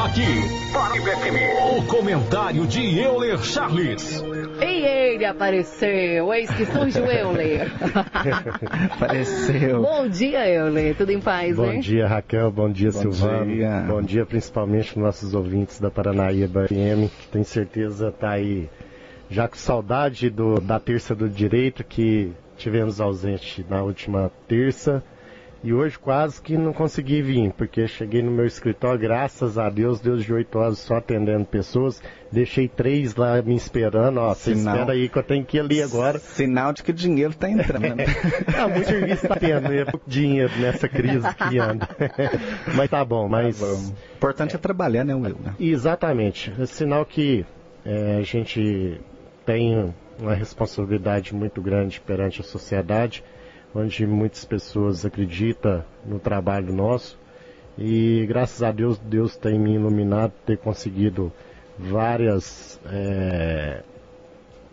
Aqui, FM. O comentário de Euler Charles. E ele apareceu, eis que surge o Euler. apareceu. Bom dia, Euler. Tudo em paz, Bom hein? dia, Raquel. Bom dia, Bom Silvano. dia. Bom dia, principalmente para nossos ouvintes da Paranaíba FM, que tem certeza tá aí já com saudade do, da terça do direito que tivemos ausente na última terça. E hoje quase que não consegui vir, porque cheguei no meu escritório, graças a Deus, Deus de 8 horas só atendendo pessoas. Deixei três lá me esperando, ó, você Sinal. espera aí que eu tenho que ir ali agora. Sinal de que o dinheiro tá entrando. né? Ah, muito serviço tá tendo, é pouco dinheiro nessa crise que anda. mas tá bom, mas. O importante é trabalhar, né, Will? Exatamente. É sinal que é, a gente tem uma responsabilidade muito grande perante a sociedade, onde muitas pessoas acreditam no trabalho nosso. E graças a Deus, Deus tem me iluminado, ter conseguido várias, é,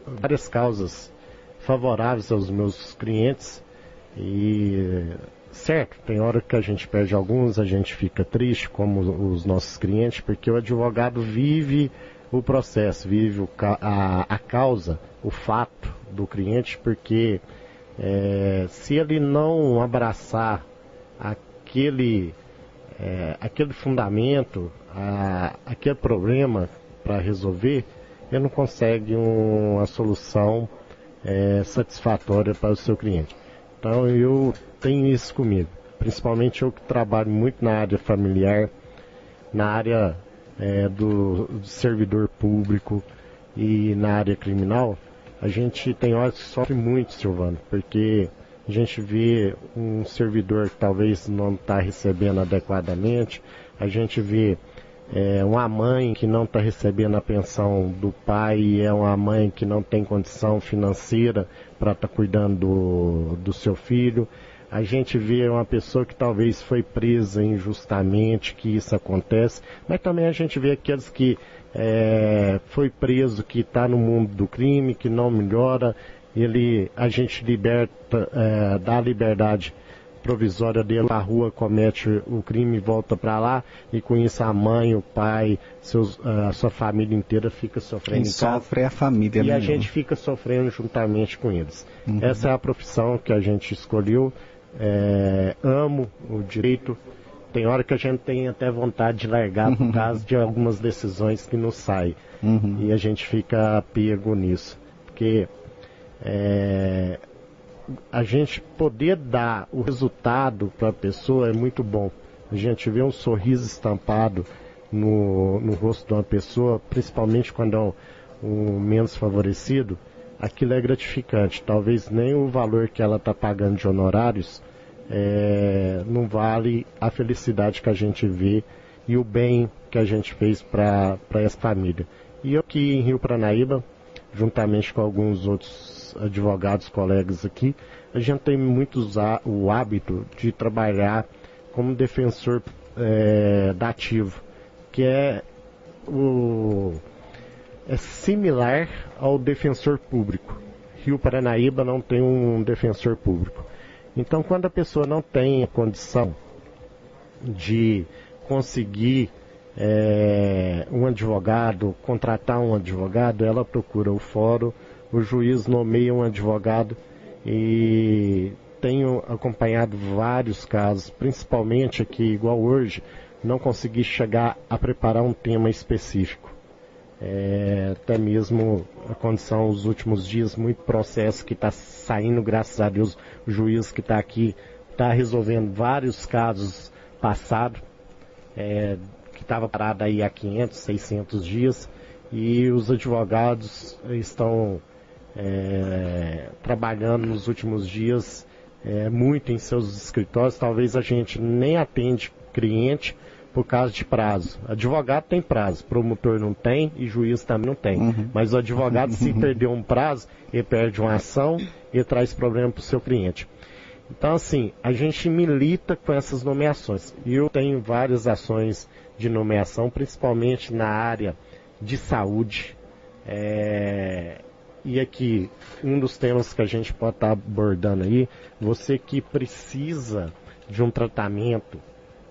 várias causas favoráveis aos meus clientes. E certo, tem hora que a gente perde alguns, a gente fica triste, como os nossos clientes, porque o advogado vive o processo, vive o a, a causa, o fato do cliente, porque é, se ele não abraçar aquele, é, aquele fundamento, a- aquele problema para resolver, ele não consegue um- uma solução é, satisfatória para o seu cliente. Então eu tenho isso comigo, principalmente eu que trabalho muito na área familiar, na área é, do, do servidor público e na área criminal, a gente tem horas que sofre muito, Silvano, porque a gente vê um servidor que talvez não está recebendo adequadamente, a gente vê é, uma mãe que não está recebendo a pensão do pai e é uma mãe que não tem condição financeira para estar cuidando do, do seu filho. A gente vê uma pessoa que talvez foi presa injustamente, que isso acontece, mas também a gente vê aqueles que é, foi preso, que está no mundo do crime, que não melhora, ele, a gente liberta, é, dá liberdade provisória dele na rua, comete o crime, volta para lá, e com isso a mãe, o pai, seus, a sua família inteira fica sofrendo Quem sofre é a família, E né? a Will? gente fica sofrendo juntamente com eles. Essa é a profissão que a gente escolheu. É, amo o direito. Tem hora que a gente tem até vontade de largar por causa de algumas decisões que não saem. Uhum. E a gente fica pego nisso. Porque é, a gente poder dar o resultado para a pessoa é muito bom. A gente vê um sorriso estampado no, no rosto de uma pessoa, principalmente quando é um, um menos favorecido, aquilo é gratificante. Talvez nem o valor que ela está pagando de honorários é, não vale a felicidade que a gente vê e o bem que a gente fez para essa família. E eu aqui em Rio Pranaíba, juntamente com alguns outros advogados, colegas aqui, a gente tem muitos há- o hábito de trabalhar como defensor é, dativo, que é o é similar ao defensor público. Rio Paranaíba não tem um defensor público. Então, quando a pessoa não tem a condição de conseguir é, um advogado, contratar um advogado, ela procura o fórum, o juiz nomeia um advogado e tenho acompanhado vários casos, principalmente aqui, igual hoje, não consegui chegar a preparar um tema específico. É, até mesmo a condição, os últimos dias, muito processo que está saindo, graças a Deus, o juiz que está aqui está resolvendo vários casos passados, é, que estava parado aí há 500, 600 dias, e os advogados estão é, trabalhando nos últimos dias é, muito em seus escritórios. Talvez a gente nem atende cliente por causa de prazo. Advogado tem prazo, promotor não tem e juiz também não tem. Mas o advogado, se perder um prazo, ele perde uma ação e traz problema para o seu cliente. Então, assim, a gente milita com essas nomeações. E eu tenho várias ações de nomeação, principalmente na área de saúde. É, E aqui, um dos temas que a gente pode estar abordando aí, você que precisa de um tratamento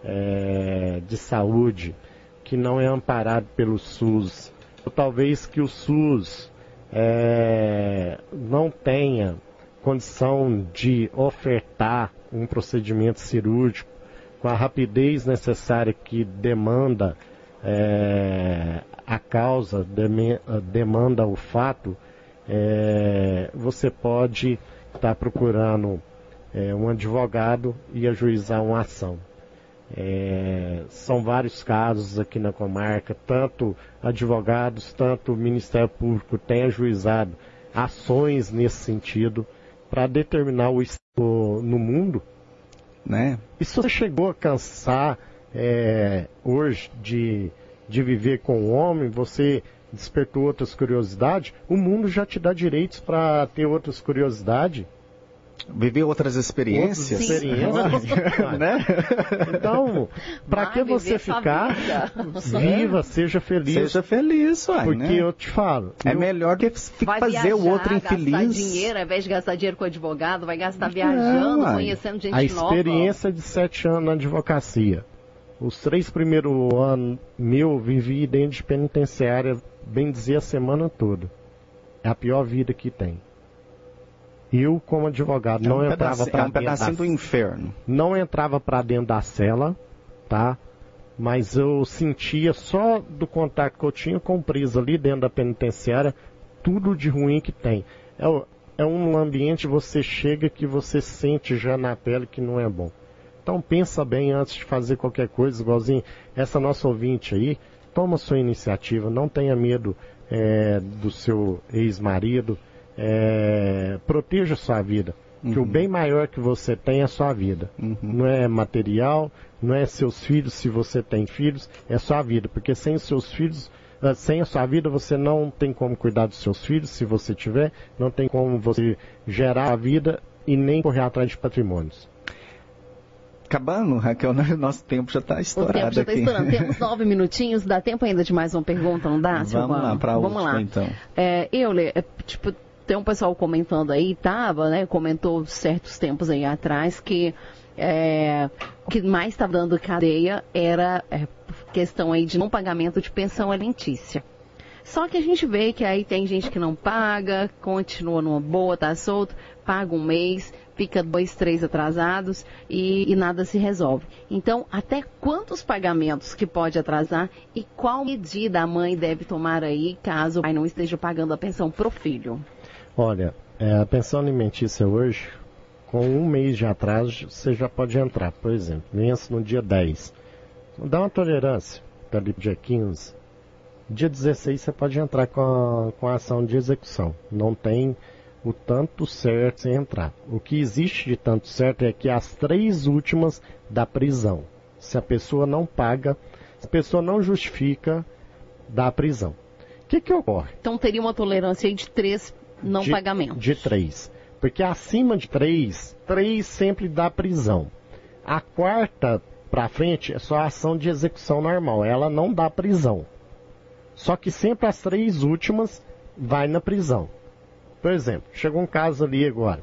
é, de saúde, que não é amparado pelo SUS, ou talvez que o SUS é, não tenha condição de ofertar um procedimento cirúrgico com a rapidez necessária que demanda é, a causa, demanda o fato, é, você pode estar tá procurando é, um advogado e ajuizar uma ação. É, são vários casos aqui na comarca, tanto advogados, tanto o Ministério Público tem ajuizado ações nesse sentido para determinar o estado no mundo, né? E se você chegou a cansar é, hoje de, de viver com o homem, você despertou outras curiosidades, o mundo já te dá direitos para ter outras curiosidades. Viver outras experiências. Outras experiências. né? Então, para que você ficar? Viva, seja feliz. Seja feliz, uai, Porque né? eu te falo. É eu... melhor que fazer viajar, o outro infeliz. gastar dinheiro, ao invés de gastar dinheiro com advogado, vai gastar viajando, Não, conhecendo gente nova. A experiência nova. de sete anos na advocacia. Os três primeiros anos meu vivi dentro de penitenciária, bem dizer, a semana toda. É a pior vida que tem. Eu, como advogado, é não um entrava para é um pedacinho do inferno. Não entrava para dentro da cela, tá? Mas eu sentia só do contato que eu tinha com o preso ali dentro da penitenciária, tudo de ruim que tem. É, é um ambiente você chega que você sente já na pele que não é bom. Então pensa bem antes de fazer qualquer coisa, igualzinho essa nossa ouvinte aí, toma sua iniciativa, não tenha medo é, do seu ex-marido, é, proteja sua vida. Uhum. Que o uhum. bem maior que você tem é a sua vida. Uhum. Não é material, não é seus filhos, se você tem filhos, é sua vida. Porque sem os seus filhos, ah, sem a sua vida, você não tem como cuidar dos seus filhos, se você tiver, não tem como você gerar a vida e nem correr atrás de patrimônios. Acabando, Raquel, nosso tempo já está estourado. O tempo já está estourando. Temos nove minutinhos, dá tempo ainda de mais uma pergunta, não dá, Vamos lá, para a última, lá. então. É, eu, é, tipo, tem um pessoal comentando aí, tava, né? Comentou certos tempos aí atrás que é, o que mais estava dando cadeia era é, questão aí de não pagamento de pensão alimentícia. Só que a gente vê que aí tem gente que não paga, continua numa boa, tá solto, paga um mês, fica dois, três atrasados e, e, nada se resolve. Então, até quantos pagamentos que pode atrasar e qual medida a mãe deve tomar aí caso o pai não esteja pagando a pensão pro filho? Olha, é, a pensão alimentícia hoje, com um mês de atraso, você já pode entrar. Por exemplo, vence no dia 10. Dá uma tolerância, tá ali dia 15. Dia 16 você pode entrar com a, com a ação de execução. Não tem o tanto certo sem entrar. O que existe de tanto certo é que as três últimas da prisão. Se a pessoa não paga, se a pessoa não justifica, da prisão. O que, que ocorre? Então teria uma tolerância de três não de, pagamento. De três. Porque acima de três, três sempre dá prisão. A quarta para frente é só ação de execução normal, ela não dá prisão. Só que sempre as três últimas vai na prisão. Por exemplo, chegou um caso ali agora,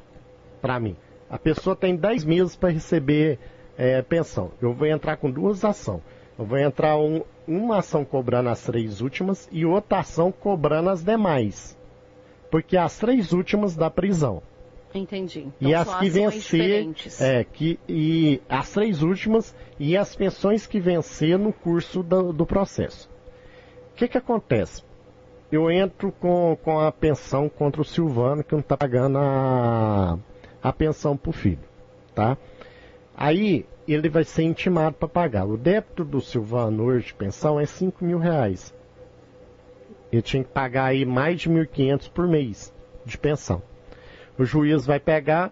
para mim. A pessoa tem 10 meses para receber é, pensão. Eu vou entrar com duas ações. Eu vou entrar um, uma ação cobrando as três últimas e outra ação cobrando as demais porque as três últimas da prisão. Entendi. Então, e as que vencer, é, que, e as três últimas e as pensões que vencer no curso do, do processo. O que que acontece? Eu entro com, com a pensão contra o Silvano, que não está pagando a, a pensão para o filho, tá? Aí ele vai ser intimado para pagar. O débito do Silvano hoje de pensão é 5 mil reais ele tinha que pagar aí mais de 1.500 por mês de pensão. O juiz vai pegar,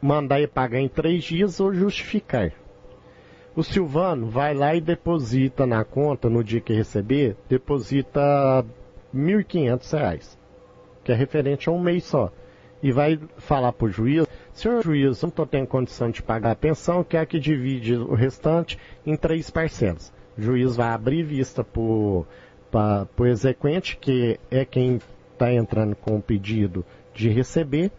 mandar ele pagar em três dias ou justificar. O Silvano vai lá e deposita na conta, no dia que receber, deposita R$ 1.500, que é referente a um mês só. E vai falar para o juiz, senhor juiz, não estou tendo condição de pagar a pensão, quer que divide o restante em três parcelas. O juiz vai abrir vista por para o exequente, que é quem está entrando com o pedido de receber,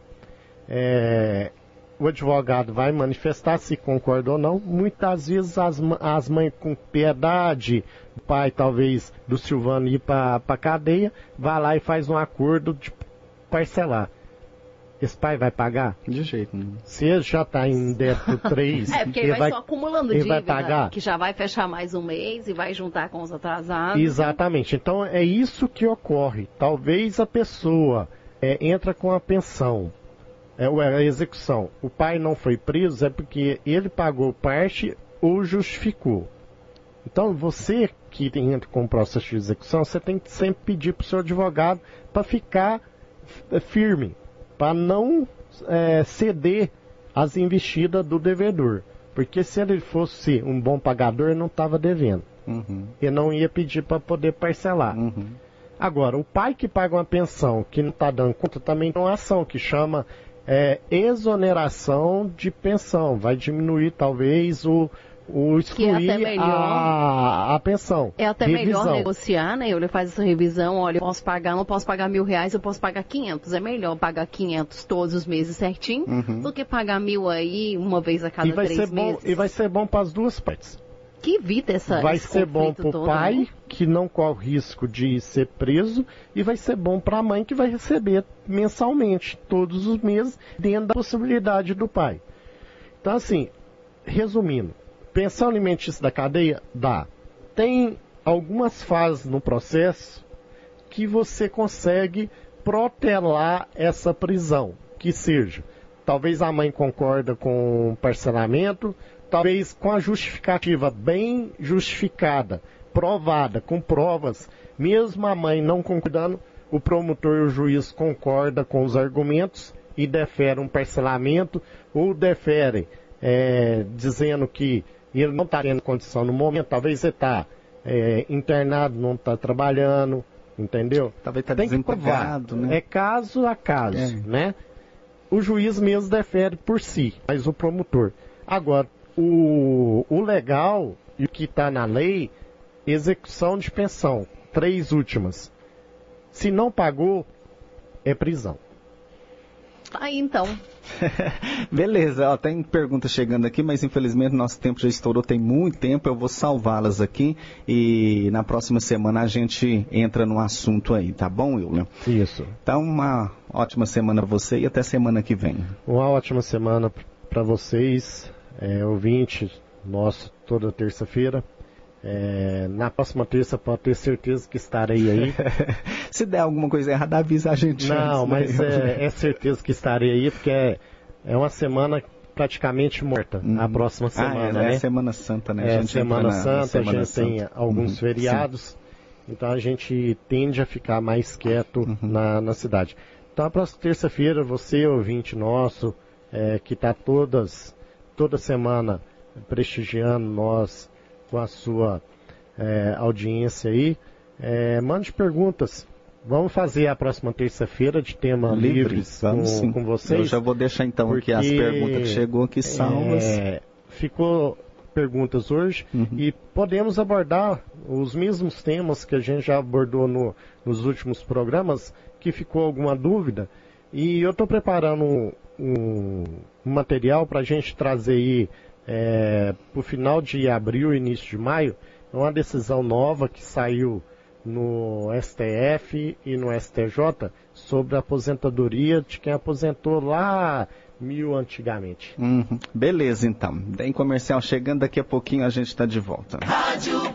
é, o advogado vai manifestar se concorda ou não. Muitas vezes as, as mães com piedade, pai talvez do Silvano ir para a cadeia, vai lá e faz um acordo de parcelar. Esse pai vai pagar? De jeito nenhum. Se ele já está em débito 3, é, porque ele, vai, vai, só acumulando ele dívida, vai pagar? que já vai fechar mais um mês e vai juntar com os atrasados. Exatamente. Então é isso que ocorre. Talvez a pessoa é, entra com a pensão, é, a execução. O pai não foi preso é porque ele pagou parte ou justificou. Então você que entra com o processo de execução, você tem que sempre pedir para o seu advogado para ficar é, firme para não é, ceder às investidas do devedor. Porque se ele fosse um bom pagador, não estava devendo. Uhum. Ele não ia pedir para poder parcelar. Uhum. Agora, o pai que paga uma pensão que não está dando conta também tem uma ação que chama é, exoneração de pensão. Vai diminuir talvez o, o é excluir é a, a, pensão. É até revisão. melhor negociar, né? Ele faz essa revisão, olha, eu posso pagar, não posso pagar mil reais, eu posso pagar quinhentos. É melhor pagar quinhentos todos os meses certinho uhum. do que pagar mil aí uma vez a cada três meses. Bom, e vai ser bom para as duas partes. Que evita essa Vai ser bom para o pai, né? que não corre risco de ser preso, e vai ser bom para a mãe, que vai receber mensalmente, todos os meses, dentro da possibilidade do pai. Então, assim, resumindo, Pensão alimentícia da cadeia? Dá. Tem algumas fases no processo que você consegue protelar essa prisão. Que seja, talvez a mãe concorda com o parcelamento, talvez com a justificativa bem justificada, provada, com provas, mesmo a mãe não concordando, o promotor e o juiz concordam com os argumentos e defere um parcelamento ou defere é, dizendo que e ele não está tendo condição no momento, talvez você está é, internado, não está trabalhando, entendeu? Talvez está desempregado, né? É caso a caso, é. né? O juiz mesmo defere por si, mas o promotor. Agora, o, o legal e o que está na lei, execução de pensão, três últimas. Se não pagou, é prisão. Aí então. Beleza, ó, tem perguntas chegando aqui, mas infelizmente nosso tempo já estourou, tem muito tempo, eu vou salvá-las aqui e na próxima semana a gente entra no assunto aí, tá bom, William? Isso. Então, uma ótima semana para você e até semana que vem. Uma ótima semana para vocês, é, ouvinte nosso, toda terça-feira. É, na próxima terça pode ter certeza que estarei aí. Se der alguma coisa errada, avisa a gente. Não, antes, né? mas é, é, certeza que estarei aí, porque é, é uma semana praticamente morta. Hum. A próxima semana, ah, é, né? É Semana Santa, né? É Semana Santa, semana a gente Santa. tem alguns uhum. feriados, Sim. então a gente tende a ficar mais quieto uhum. na, na cidade. Então a próxima terça-feira, você, ouvinte nosso, é, que está todas, toda semana prestigiando nós, com a sua é, audiência aí. É, mande perguntas. Vamos fazer a próxima terça-feira de tema Vamos, com, com, vocês. Eu já vou deixar então aqui as perguntas que chegou aqui salvas. É, ficou perguntas hoje uhum. e podemos abordar os mesmos temas que a gente já abordou no, nos últimos programas, que ficou alguma dúvida. E eu estou preparando um, um material para a gente trazer aí é, para o final de abril, início de maio, é uma decisão nova que saiu no STF e no STJ sobre a aposentadoria de quem aposentou lá mil antigamente. Uhum. Beleza, então. Tem comercial chegando, daqui a pouquinho a gente está de volta. Rádio